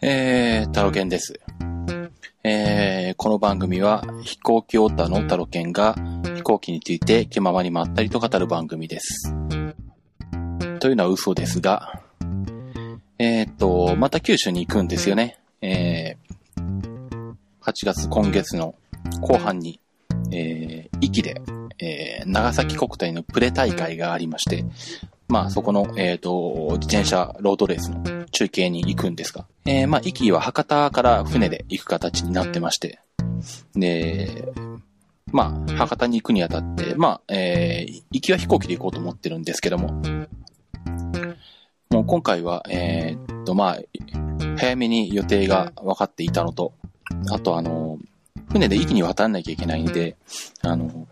えー、タロケンです。えー、この番組は飛行機オタのタロケンが飛行機について気ままにまったりと語る番組です。というのは嘘ですが、えーっと、また九州に行くんですよね。えー、8月今月の後半に、えー、壱岐で、えー、長崎国体のプレ大会がありまして、まあそこの、えーっと、自転車ロードレースの中継に行くんですが、えー、まあ、壱岐は博多から船で行く形になってまして、で、まあ、博多に行くにあたって、まあ、えー、行きは飛行機で行こうと思ってるんですけども、もう今回は、えーっと、まあ、早めに予定が分かっていたのと、あとあの、船で壱岐に渡らなきゃいけないんで、あの、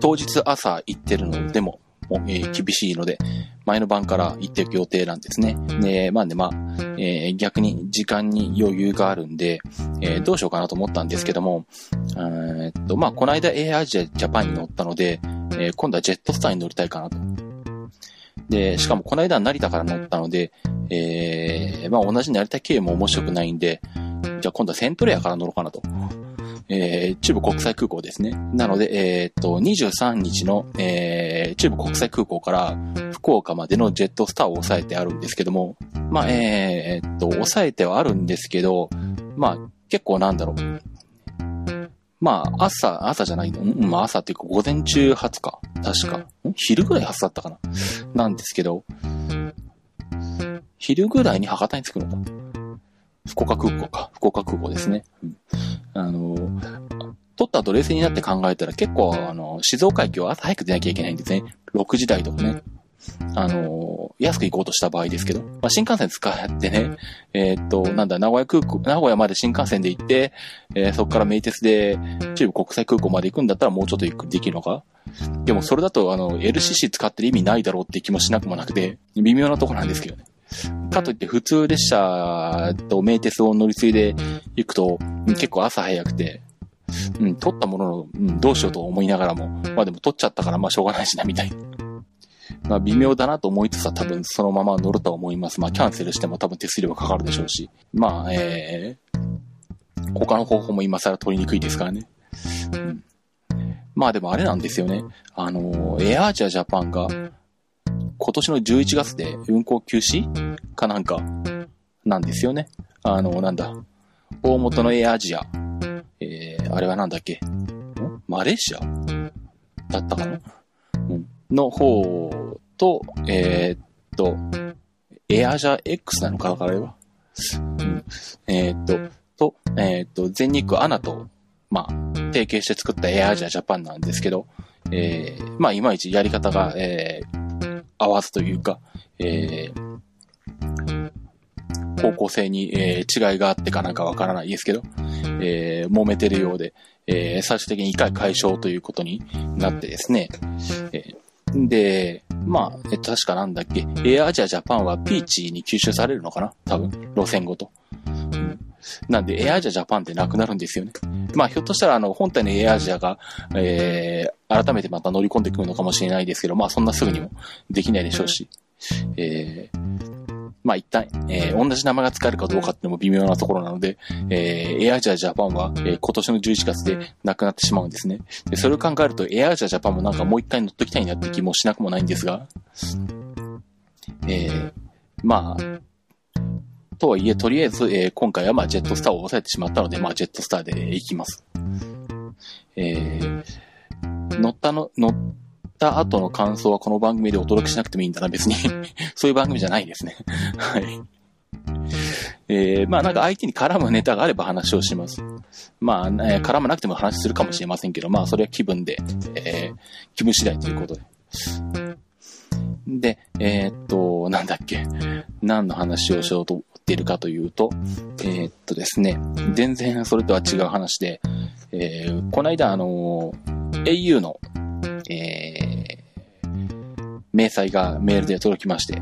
当日朝行ってるのでも、え厳しいので、前の晩から行っていく予定なんですね。で、まあね、まあ、えー逆に時間に余裕があるんで、えーどうしようかなと思ったんですけども、えーっと、まあ、この間 Air Asia Japan に乗ったので、え今度はジェットスターに乗りたいかなと。で、しかもこの間は成田から乗ったので、えまあ、同じ成田経由も面白くないんで、じゃあ今度はセントレアから乗ろうかなと。えー中部国際空港ですね。なので、えーっと、23日の、えー中部国際空港から福岡までのジェットスターを抑えてあるんですけども、まあ、えーっと、抑えてはあるんですけど、まあ、結構なんだろう。まあ、朝、朝じゃないの？うんまあ、朝っていうか午前中発か。確か。昼ぐらい発だったかな。なんですけど、昼ぐらいに博多に着くのか。福岡空港か。福岡空港ですね。うんあの、取った後冷静になって考えたら結構、あの、静岡駅を朝早く出なきゃいけないんですね。6時台とかね。あの、安く行こうとした場合ですけど、まあ、新幹線使ってね、えーっと、なんだ、名古屋空港、名古屋まで新幹線で行って、えーそこから名鉄で中部国際空港まで行くんだったらもうちょっと行くできるのかでもそれだと、あの、LCC 使ってる意味ないだろうって気もしなくもなくて、微妙なとこなんですけどね。かといって普通列車と名鉄を乗り継いで行くと、結構朝早くて、うん、取ったものの、うん、どうしようと思いながらも、まあでも取っちゃったからまあしょうがないしな、みたいな。まあ微妙だなと思いつつは多分そのまま乗るとは思います。まあキャンセルしても多分手数料がかかるでしょうし。まあ、えー、他の方法も今更取りにくいですからね。うん、まあでもあれなんですよね。あの、エアージアジャパンが今年の11月で運行休止かなんかなんですよね。あの、なんだ。大元のエアアジア。えー、あれはなんだっけ？マレーシア？だったかな？うん。の方と、えーっと、エアジャ X なのかな、あれは。うん。えーっと、と、えーっと、全日空アナと、まあ、提携して作ったエアアジアジャパンなんですけど、えー、まあ、いまいちやり方が、えー、合わずというか、えー、方向性に、えー違いがあってかなんかわからないですけど、えー揉めてるようで、えー最終的に一回解消ということになってですね、えーで、まあ、えっと、確かなんだっけ、エアアジアジャパンはピーチに吸収されるのかな？多分、路線ごと。うんなんで、エアアジアジャパンってなくなるんですよね。まあ、ひょっとしたら、あの、本体のエアアジアが、えー、改めてまた乗り込んでくるのかもしれないですけど、まあ、そんなすぐにもできないでしょうし、えー、まあ、一旦、えー、同じ名前が使えるかどうかっていうのも微妙なところなので、えー、エアアジアジャパンは、えー今年の11月でなくなってしまうんですね。で、それを考えると、エアアジアジャパンもなんかもう一回乗っときたいなって気もしなくもないんですが、えー、まあ、とはいえ、とりあえず、えー今回はまあジェットスターを抑えてしまったので、まあジェットスターで行きます。えー、乗ったの、乗った後の感想はこの番組でお届けしなくてもいいんだな、別に。そういう番組じゃないですね。はい。えー、まあなんか相手に絡むネタがあれば話をします。まあ、ね、絡まなくても話するかもしれませんけど、まあそれは気分で、えー、気分次第ということで。で、えーっと、なんだっけ。何の話をしようと思っているかというと、えーっとですね、全然それとは違う話で、えー、この間あの、au の、えー、明細がメールで届きまして、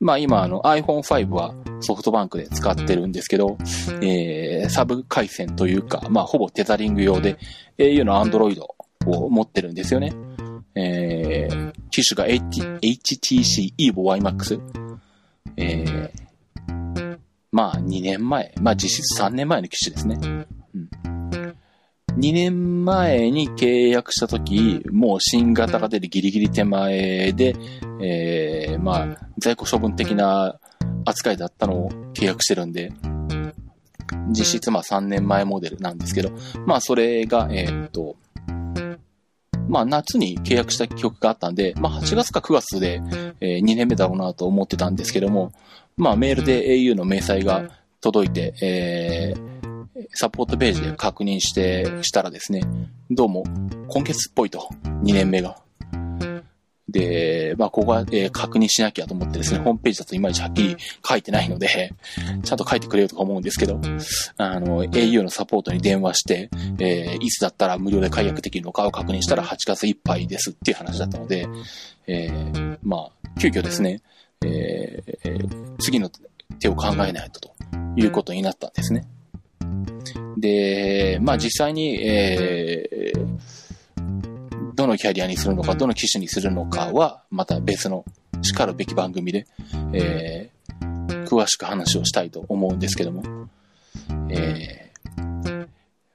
まあ今あの iPhone5 はソフトバンクで使ってるんですけど、えー、サブ回線というか、まあほぼテザリング用で au の Android を持ってるんですよね。えー、機種が HTC Evo YMAX。えー、まあ2年前、まあ実質3年前の機種ですね。うん。2年前に契約した時、もう新型が出るギリギリ手前で、えー、まあ、在庫処分的な扱いだったのを契約してるんで、実質まあ3年前モデルなんですけど、まあそれが、えー、っと、まあ夏に契約した記憶があったんで、まあ8月か9月で、えー、2年目だろうなと思ってたんですけども、まあメールで au の明細が届いて、えー、サポートページで確認して、したらですね、どうも今月っぽいと、2年目が。で、まあ、ここは、えー、確認しなきゃと思ってですね、ホームページだといまいちはっきり書いてないので、ちゃんと書いてくれよとか思うんですけど、あの、au のサポートに電話して、えー、いつだったら無料で解約できるのかを確認したら8月いっぱいですっていう話だったので、えー、まあ、急遽ですね、えー、次の手を考えないとということになったんですね。で、まあ実際に、えー、どのキャリアにするのか、どの機種にするのかは、また別の叱るべき番組で、えー、詳しく話をしたいと思うんですけども、えー、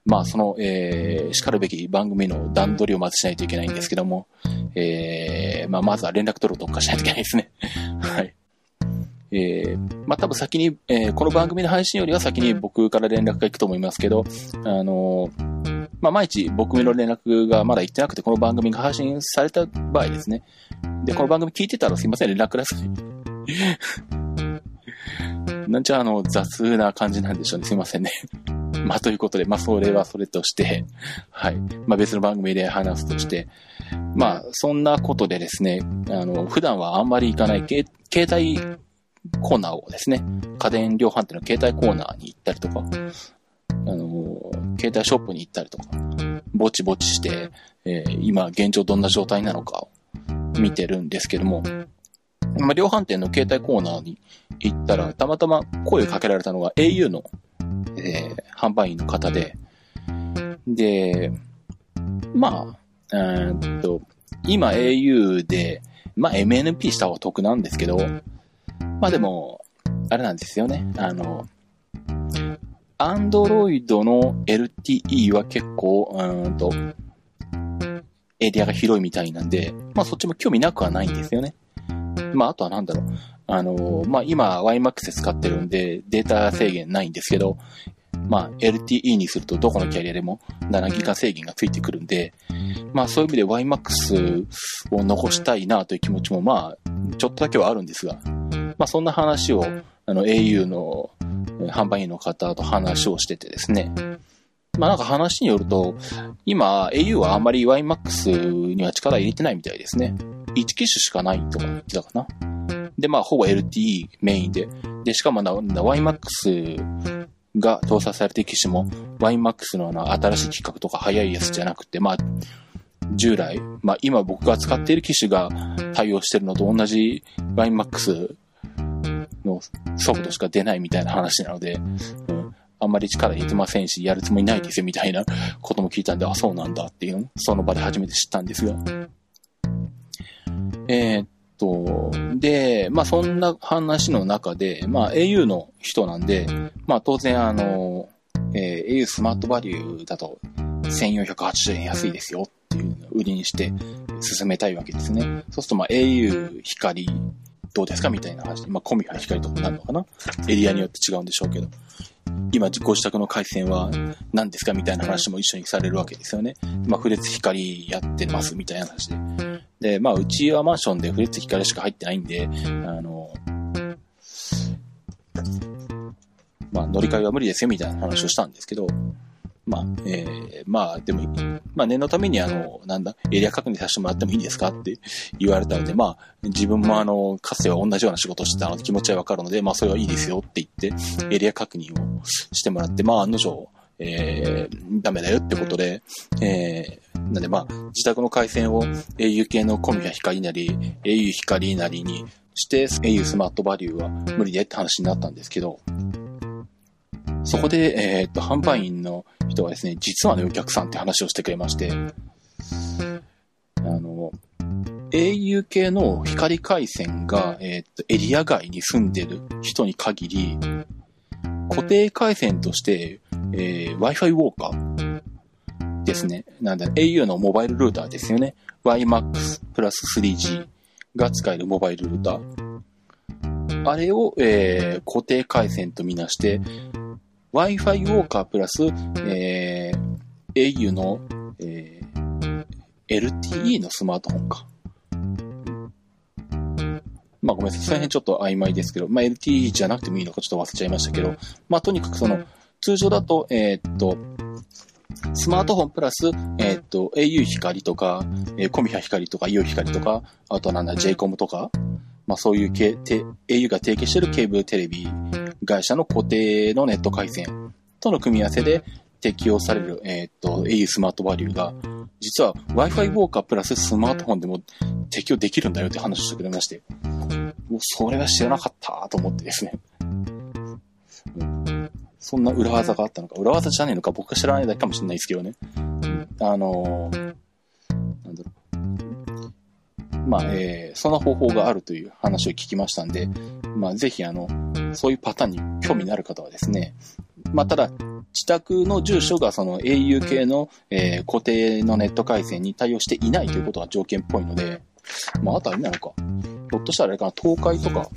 まあ、その、えー、叱るべき番組の段取りをまずしないといけないんですけども、えー、まあ、まずは連絡取るを特化しないといけないですね。はい。えー、まあ、多分先に、えー、この番組の配信よりは先に僕から連絡が行くと思いますけど、あのーまあ、毎日僕の連絡がまだ行ってなくて、この番組が配信された場合ですね。で、この番組聞いてたらすいません、連絡ください。なんちゃあの、雑な感じなんでしょうね。すいませんね。まあ、ということで、まあ、それはそれとして、はい。まあ、別の番組で話すとして、まあ、そんなことでですね、あの、普段はあんまり行かない、携帯コーナーをですね、家電量販店の携帯コーナーに行ったりとか、あの、携帯ショップに行ったりとか、ぼちぼちして、えー、今現状どんな状態なのかを見てるんですけども、まあ、量販店の携帯コーナーに行ったら、たまたま声をかけられたのが au の、えー、販売員の方で、で、まあ、えー、っと、今 au で、まあ MNP した方が得なんですけど、まあでも、あれなんですよね。あの、アンドロイドの LTE は結構、うんと、エリアが広いみたいなんで、まあそっちも興味なくはないんですよね。まああとはなんだろう。あの、まあ今 YMAX 使ってるんでデータ制限ないんですけど、まあ LTE にするとどこのキャリアでも7ギガ制限がついてくるんで、まあそういう意味で YMAX を残したいなという気持ちもまあちょっとだけはあるんですが、まあそんな話をあの au の販売員の方と話をしててですね。まあなんか話によると、今 au はあんまり YMAX には力入れてないみたいですね。1機種しかないとか言ってたかな。で、まあほぼ LTE メインで。で、しかもな、YMAX が搭載されている機種も YMAX のあの新しい規格とか速いやつじゃなくて、まあ従来、まあ今僕が使っている機種が対応してるのと同じ YMAX の速度しか出ないみたいな話なので、うん、あんまり力入れてませんし、やるつもりないですよみたいなことも聞いたんで、あ、そうなんだっていうのその場で初めて知ったんですが。えー、っと、で、まあそんな話の中で、まあ au の人なんで、まあ当然あの、えー、au スマートバリューだと1480円安いですよっていうのを売りにして進めたいわけですね。そうするとまあ au 光どうですか？みたいな話で、まあ、コミは光とかなるのかな？エリアによって違うんでしょうけど。今、ご自宅の回線は何ですか？みたいな話も一緒にされるわけですよね。まあ、フレッツ光やってますみたいな話で。で、まあ、うちはマンションでフレッツ光しか入ってないんで、あの、まあ、乗り換えは無理ですよみたいな話をしたんですけど、まあ、えー、まあ、でも、まあ、念のために、あの、なんだ、エリア確認させてもらってもいいですかって言われたので、まあ、自分もあの、かつては同じような仕事をしてたので気持ちはわかるので、まあ、それはいいですよって言って、エリア確認をしてもらって、まあ、案の定、えー、ダメだよってことで、えー、なんでまあ、自宅の回線を au 系のコミや光なり、au 光なりにして、au スマートバリューは無理でって話になったんですけど、そこで、えー、っと、販売員の人はですね、実はね、お客さんって話をしてくれまして、あの、au 系の光回線が、えー、っと、エリア外に住んでる人に限り、固定回線として、えー Wi-Fi ウォーカーですね。なんだ、au のモバイルルーターですよね。YMAX プラス 3G が使えるモバイルルーター。あれを、えー固定回線とみなして、Wi-Fi ウォーカープラス、えー au の、えー LTE のスマートフォンか。まあごめんなさい。その辺ちょっと曖昧ですけど、まあ LTE じゃなくてもいいのかちょっと忘れちゃいましたけど、まあとにかくその、通常だと、えーっと、スマートフォンプラス、えーっと、au 光とか、えーコミハ光とか、イオ光とか、あとはなんだ、JCOM とか、まあそういうけて au が提携しているケーブルテレビ会社の固定のネット回線との組み合わせで適用される、えーっと、au スマートバリューが、実は Wi-Fi ウォーカープラススマートフォンでも適用できるんだよって話をしてくれまして、もうそれは知らなかったと思ってですね。うんそんな裏技があったのか、裏技じゃねえのか僕が知らないだけかもしれないですけどね。あのー。まあ、えーその方法があるという話を聞きましたんで、まあ、ぜひ、あの、そういうパターンに興味のある方はですね、まあ、ただ、自宅の住所がその au 系の、えー固定のネット回線に対応していないということが条件っぽいので、まあ、あとはあれなのか。ひょっとしたらあれかな、東海とか、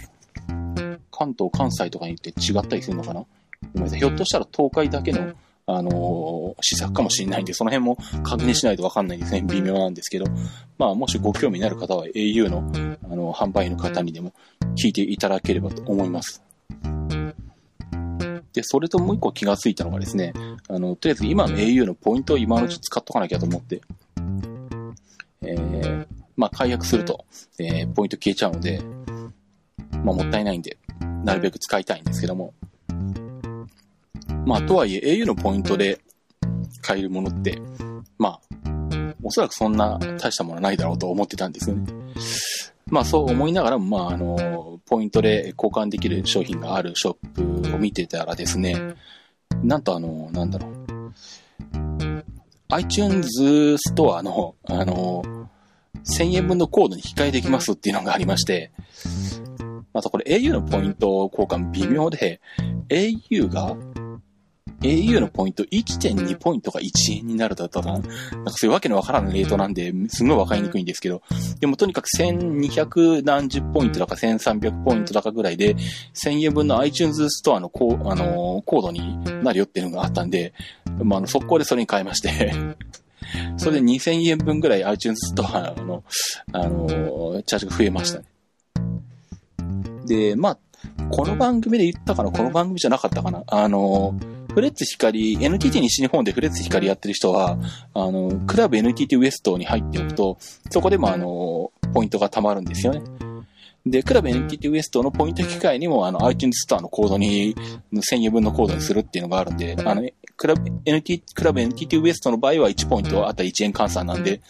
関東、関西とかに行って違ったりするのかな？ごめんなさい。ひょっとしたら東海だけの、あのー施策かもしれないんで、その辺も確認しないとわかんないですね。微妙なんですけど。まあ、もしご興味のある方は au の、あの、販売員の方にでも聞いていただければと思います。で、それともう一個気がついたのがですね、あの、とりあえず今の au のポイントを今のうち使っとかなきゃと思って、えー、まあ、解約すると、えー、ポイント消えちゃうので、まあ、もったいないんで、なるべく使いたいんですけども、まあ、とはいえ au のポイントで買えるものって、まあ、おそらくそんな大したものはないだろうと思ってたんですよね。まあそう思いながらも、まああの、ポイントで交換できる商品があるショップを見てたらですね、なんとあの、なんだろう。iTunes ストアの、あの、1000円分のコードに引き換えできますっていうのがありまして、またこれ au のポイント交換微妙で、au が au のポイント1.2ポイントが1円になるだったかななんかそういうわけのわからないレートなんで、すごいわかりにくいんですけど、でもとにかく1200何十ポイントだか1300ポイントだかぐらいで、1000円分の iTunes ストアのコー,、あのーコードになるよっていうのがあったんで、まあ、あの、速攻でそれに変えまして、それで2000円分ぐらい iTunes ストアの、あのーチャージが増えましたね。で、まあ、この番組で言ったかなこの番組じゃなかったかなあのーフレッツ光、NTT 西日本でフレッツ光やってる人は、あの、クラブ NTT ウエストに入っておくと、そこでもあの、ポイントが貯まるんですよね。で、クラブ NTT ウエストのポイント機械にも、あの、iTunes ストアのコードに、1000円分のコードにするっていうのがあるんで、あの、クラブ NTT、クラブ NTT ウエストの場合は1ポイントあったら1円換算なんで、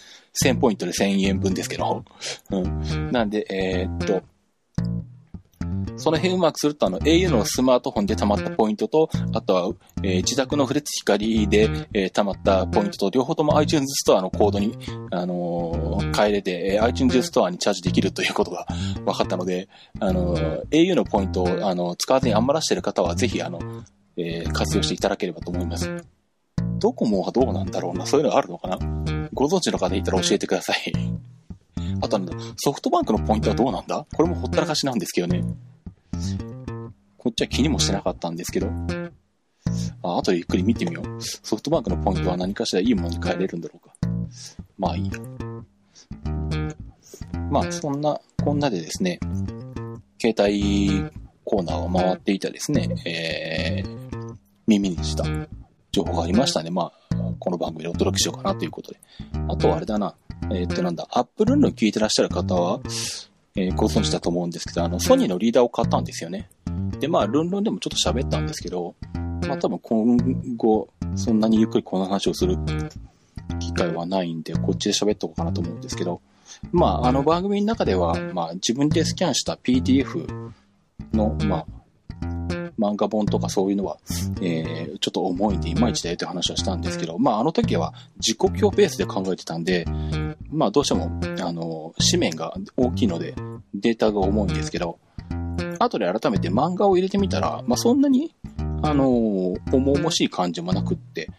1000ポイントで1000円分ですけど、うん。なんで、えーっと、その辺うまくすると、あの、au のスマートフォンで溜まったポイントと、あとは、えー自宅のフレッツ光で、えー溜まったポイントと、両方とも iTunes ストアのコードに、あのー変えれて、えー iTunes ストアにチャージできるということが分かったので、あのー au のポイントを、あの、使わずに余らしている方は、ぜひ、あの、えー活用していただければと思います。ドコモはどうなんだろうなそういうのがあるのかなご存知の方いたら教えてください。となんだ、ソフトバンクのポイントはどうなんだ？これもほったらかしなんですけどね。こっちは気にもしてなかったんですけど。あ、後でゆっくり見てみよう。ソフトバンクのポイントは何かしらいいものに変えれるんだろうか。まあいいや。まあそんな、こんなでですね、携帯コーナーを回っていたですね、えー、耳にした情報がありましたね。まあ、この番組でお届けしようかなということで。あとあれだな、えーっとなんだ、アップルンルン聞いてらっしゃる方は、えーご存知だと思うんですけど、あの、ソニーのリーダーを買ったんですよね。で、まあ、ルンルンでもちょっと喋ったんですけど、まあ多分今後、そんなにゆっくりこの話をする機会はないんで、こっちで喋っとこうかなと思うんですけど、まあ、あの番組の中では、まあ、自分でスキャンした PDF の、まあ、漫画本とかそういうのは、えー、ちょっと重いんでいまいちだよという話はしたんですけど、まあ、あの時は自己強ベースで考えてたんで、まあ、どうしても、あの、紙面が大きいので、データが重いんですけど、後で改めて漫画を入れてみたら、まあ、そんなに、あの、重々しい感じもなくって、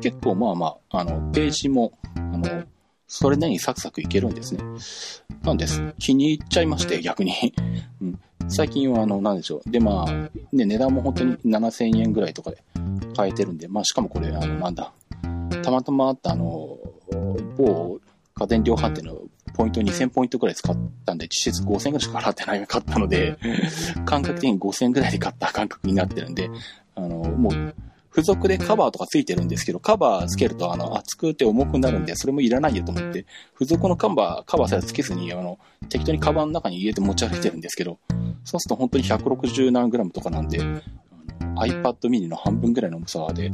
結構まあまあ、あの、ページも、あの、それなりにサクサクいけるんですね。なんです。気に入っちゃいまして、逆に。うん、最近は、あの、なんでしょう。で、まあ、ね、値段も本当に7000円ぐらいとかで買えてるんで、まあ、しかもこれ、あの、なんだ、たまたまあった、あの、某家電量販店のポイント2000ポイントくらい使ったんで、実質5000円ぐらいしか払ってないが買ったので、感覚的に5000円ぐらいで買った感覚になってるんで、あの、もう、付属でカバーとかついてるんですけど、カバーつけるとあの厚くて重くなるんで、それもいらないよと思って、付属のカバー、カバーさえつけずに、あの、適当にカバンの中に入れて持ち歩いてるんですけど、そうすると本当に160何グラムとかなんで、iPad mini の半分ぐらいの重さで、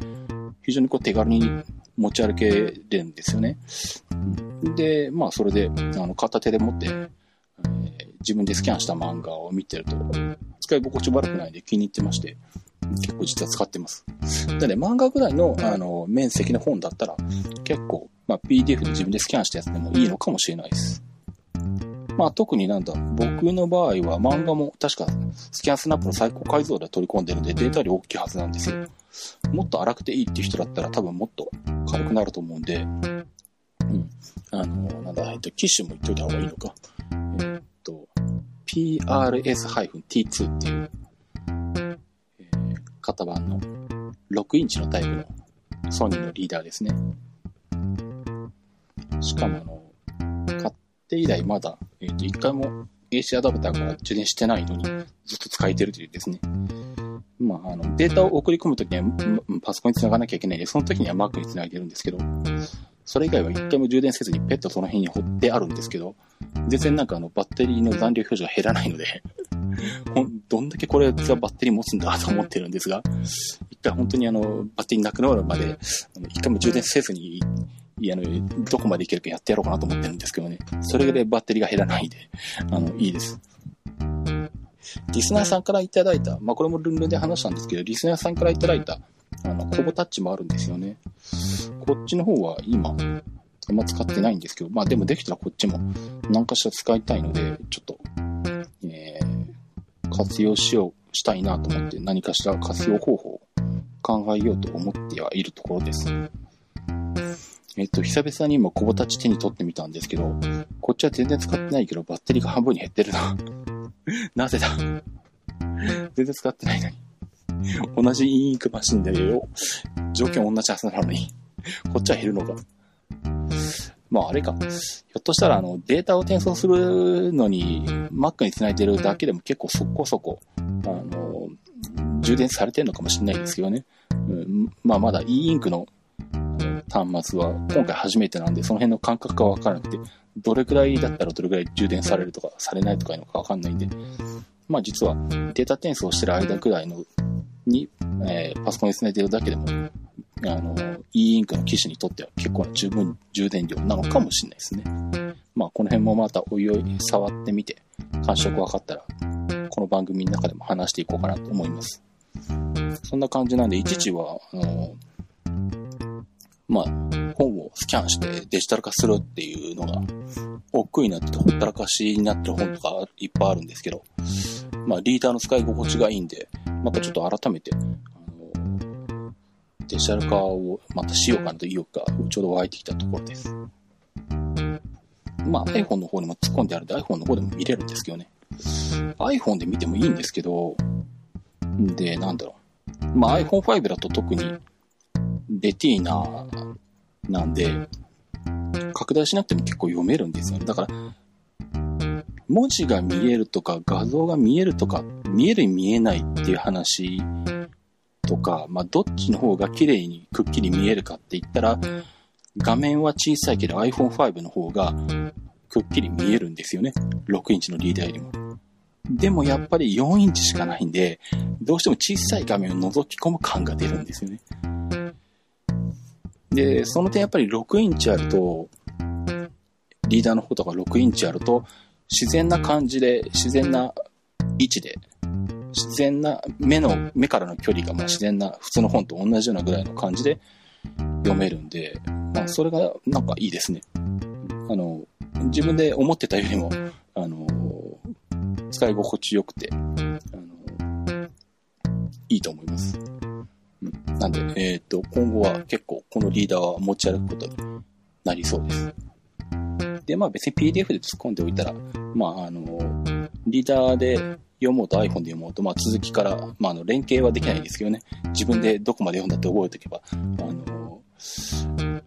非常にこう手軽に持ち歩けるんですよね。で、まあそれで、あの、片手で持って、え、自分でスキャンした漫画を見てると、使い心地悪くないで気に入ってまして、結構実は使ってます。なので漫画ぐらいの、あの、面積の本だったら、結構、まあ PDF で自分でスキャンしたやつでもいいのかもしれないです。まあ特になんだ、僕の場合は漫画も確かスキャンスナップの最高解像度で取り込んでるんでデータ量大きいはずなんですよ。もっと荒くていいっていう人だったら多分もっと軽くなると思うんで、うん。あの、なんだ、えっと、機種も言っといた方がいいのか。えっと、PRS-T2 っていう、えー、型番の6インチのタイプのソニーのリーダーですね。しかもあの、買って以来まだ、えっ、と、一回も AC アダプターから充電してないのにずっと使えてるというですね。まあ、あの、データを送り込むときには、パソコンに繋がなきゃいけないんで、その時には Mac に繋いでるんですけど、それ以外は一回も充電せずにペットその辺に掘ってあるんですけど、全然なんかあの、バッテリーの残量表示が減らないので どんだけこれがバッテリー持つんだと思ってるんですが、一回本当にあの、バッテリーなくなるまで、一回も充電せずに、いや、あの、どこまでいけるかやってやろうかなと思ってるんですけどね。それぐらいバッテリーが減らないで、あの、いいです。リスナーさんからいただいた、まあ、これもルンルンで話したんですけど、リスナーさんからいただいた、あの、コボタッチもあるんですよね。こっちの方は今、あんま使ってないんですけど、まあでもできたらこっちも何かしら使いたいので、ちょっと、えー、活用しよう、したいなと思って何かしら活用方法を考えようと思ってはいるところです。えっと、久々に今、コボタッチ手に取ってみたんですけど、こっちは全然使ってないけど、バッテリーが半分に減ってるな。なぜだ？全然使ってないのに。同じインクマシンだけど、条件同じはずなのに、こっちは減るのか。まああれか。ひょっとしたらあのデータを転送するのに Mac に繋いでるだけでも結構そこそこ、あの、充電されてるのかもしれないですけどね。うん、まあまだ e インクの端末は今回初めてなんで、その辺の感覚がわからなくて、どれくらいだったらどれくらい充電されるとか、されないとかいうのかわかんないんで、まあ実はデータ転送してる間くらいのに、えー、パソコンに繋いでるだけでも、あの、e インクの機種にとっては結構な十分充電量なのかもしれないですね。まあこの辺もまたおいおい触ってみて、感触分かったら、この番組の中でも話していこうかなと思います。そんな感じなんで、いちちは、あの、まあ、キャンしてデジタル化するっていうのが、億劫になっててほったらかしになってる本とかいっぱいあるんですけど、まあ、リーダーの使い心地がいいんで、またちょっと改めて、あの、デジタル化をまたしようかなというか、ちょうど湧いてきたところです。まあ、iPhone の方にも突っ込んであるんで iPhone の方でも見れるんですけどね。iPhone で見てもいいんですけど、で、なんだろう。まあ iPhone5 だと特にレティーナなんで、拡大しなくても結構読めるんですよね。だから、文字が見えるとか画像が見えるとか、見える見えないっていう話とか、まあ、どっちの方が綺麗にくっきり見えるかって言ったら、画面は小さいけど iPhone5 の方がくっきり見えるんですよね。6インチのリーダーよりも。でもやっぱり4インチしかないんで、どうしても小さい画面を覗き込む感が出るんですよね。で、その点やっぱり6インチあると、リーダーの方とか6インチあると、自然な感じで、自然な位置で、自然な目の、目からの距離がまあ自然な普通の本と同じようなぐらいの感じで読めるんで、まあそれがなんかいいですね。あの、自分で思ってたよりも、あの、使い心地よくて、あの、いいと思います。うん、なんで、えっ、と、今後は結構このリーダーは持ち歩くことになりそうです。で、まあ別に PDF で突っ込んでおいたら、まああの、リーダーで読もうと iPhone で読もうと、まあ続きから、まああの連携はできないんですけどね、自分でどこまで読んだって覚えておけば、あの、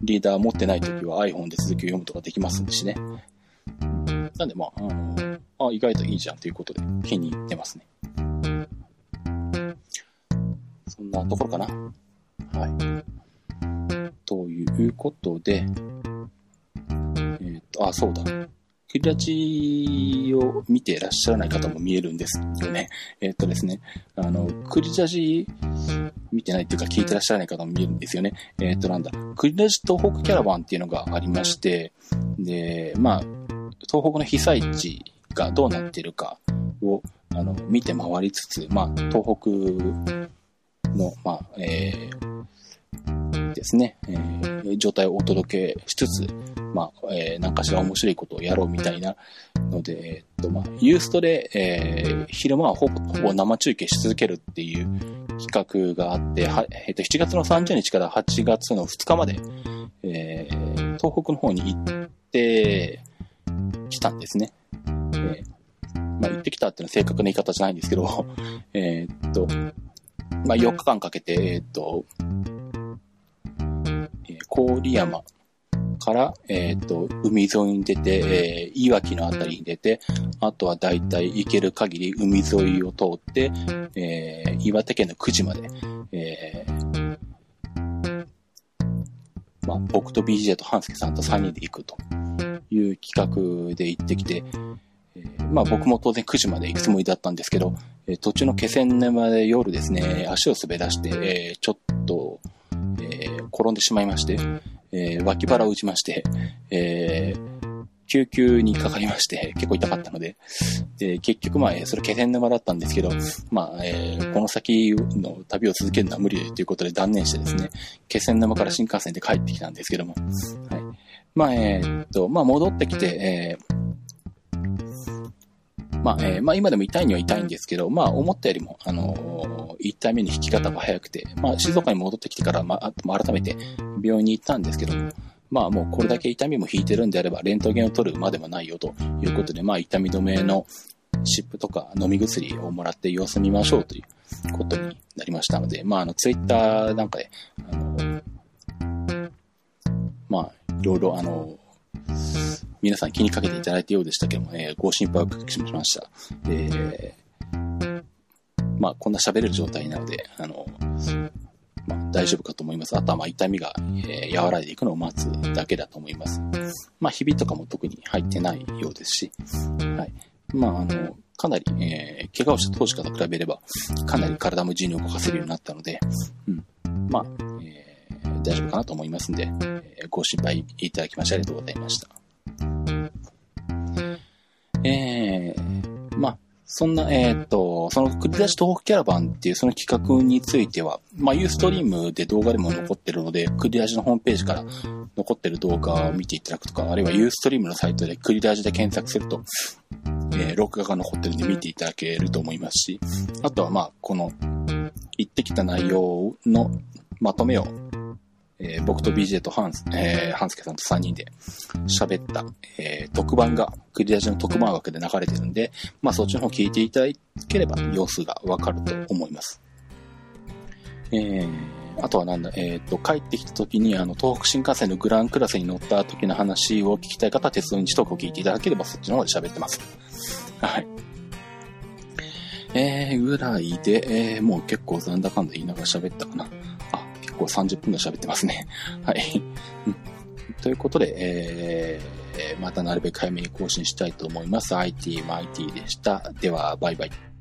リーダー持ってない時は iPhone で続きを読むとかできますしね。なんでまあ、あの、あ、意外といいじゃんということで気に入ってますね。そんなところかな。はい。ということで、えっとあ、そうだ。クリラジを見ていらっしゃらない方も見えるんですよね。えっとですね、あの、クリラジ見てないっていうか聞いてらっしゃらない方も見えるんですよね。えっとなんだ、クリラジ東北キャラバンっていうのがありまして、で、まあ、東北の被災地がどうなってるかを、あの、見て回りつつ、まあ、東北の、まあ、えー、ですね、えー、状態をお届けしつつ、まあ、えー、何かしら面白いことをやろうみたいなので、えっと、まあ、ユーストで、えー、昼間はほぼ、ほぼ生中継し続けるっていう企画があって、は、えっと、7月の30日から8月の2日まで、えー、東北の方に行ってきたんですね。えー、まあ、行ってきたっていうのは正確な言い方じゃないんですけど、えー、っと、まあ、4日間かけて、え、っと、郡山、から、えっ、ー、と、海沿いに出て、えー、いわきのあたりに出て、あとはだいたい行ける限り海沿いを通って、えー、岩手県の久慈まで、えー、まあ、僕と BJ と半助さんと3人で行くという企画で行ってきて、えー、まあ僕も当然9時まで行くつもりだったんですけど、えー、途中の気仙沼で夜ですね、足を滑らして、えー、ちょっ転んでしまいまして、えー、脇腹を打ちまして、えー、救急にかかりまして、結構痛かったので、で結局まあ、それ気仙沼だったんですけど、まあ、えー、この先の旅を続けるのは無理ということで断念してですね、気仙沼から新幹線で帰ってきたんですけども、はい。まあ、えー、っと、まあ、戻ってきて、えー、まあ、えー、まあ、今でも痛いには痛いんですけど、まあ、思ったよりも、あのー、1体目に引き方が早くて、まあ、静岡に戻ってきてから、まあ、改めて病院に行ったんですけど、まあもうこれだけ痛みも引いてるんであれば、レントゲンを取るまでもないよということで、まあ痛み止めの湿布とか飲み薬をもらって様子見ましょうということになりましたので、まああのツイッターなんかで、あの、まあいろいろあの、皆さん気にかけていただいたようでしたけども、えー、ご心配をおかけしました。えー、まあこんな喋れる状態なので、あの、まあ、大丈夫かと思います。あとはまあ痛みが、えー、和らいでいくのを待つだけだと思います。まあ、ひびとかも特に入ってないようですし、はい。まあ、あの、かなり、えー、怪我をした当時から比べれば、かなり体も自由に動かせるようになったので、うん。まあ、えー、大丈夫かなと思いますんで、えー、ご心配いただきましてありがとうございました。えー、まあ、そんな、えー、と、その繰り出し東北キャラバンっていうその企画については、まあ、ユーストリームで動画でも残ってるので、繰り出しのホームページから残ってる動画を見ていただくとか、あるいはユーストリームのサイトで繰り出しで検索すると、えー、録画が残ってるんで見ていただけると思いますし、あとはまあ、この、言ってきた内容のまとめをえー、僕と BJ とハンス、えー、ハンスケさんと3人で喋った、えー、特番が、クリアジの特番枠で流れてるんで、まあそっちの方聞いていただければ様子がわかると思います。えー、あとはなんだ、えっ、ー、と、帰ってきた時に、あの、東北新幹線のグランクラスに乗った時の話を聞きたい方は、鉄道日トークを聞いていただければ、そっちの方で喋ってます。はい。えー、ぐらいで、えー、もう結構残高んだ言いながら喋ったかな。構30分ぐらい喋ってますね。はい。ということで、えー、またなるべく早めに更新したいと思います。IT も IT でした。では、バイバイ。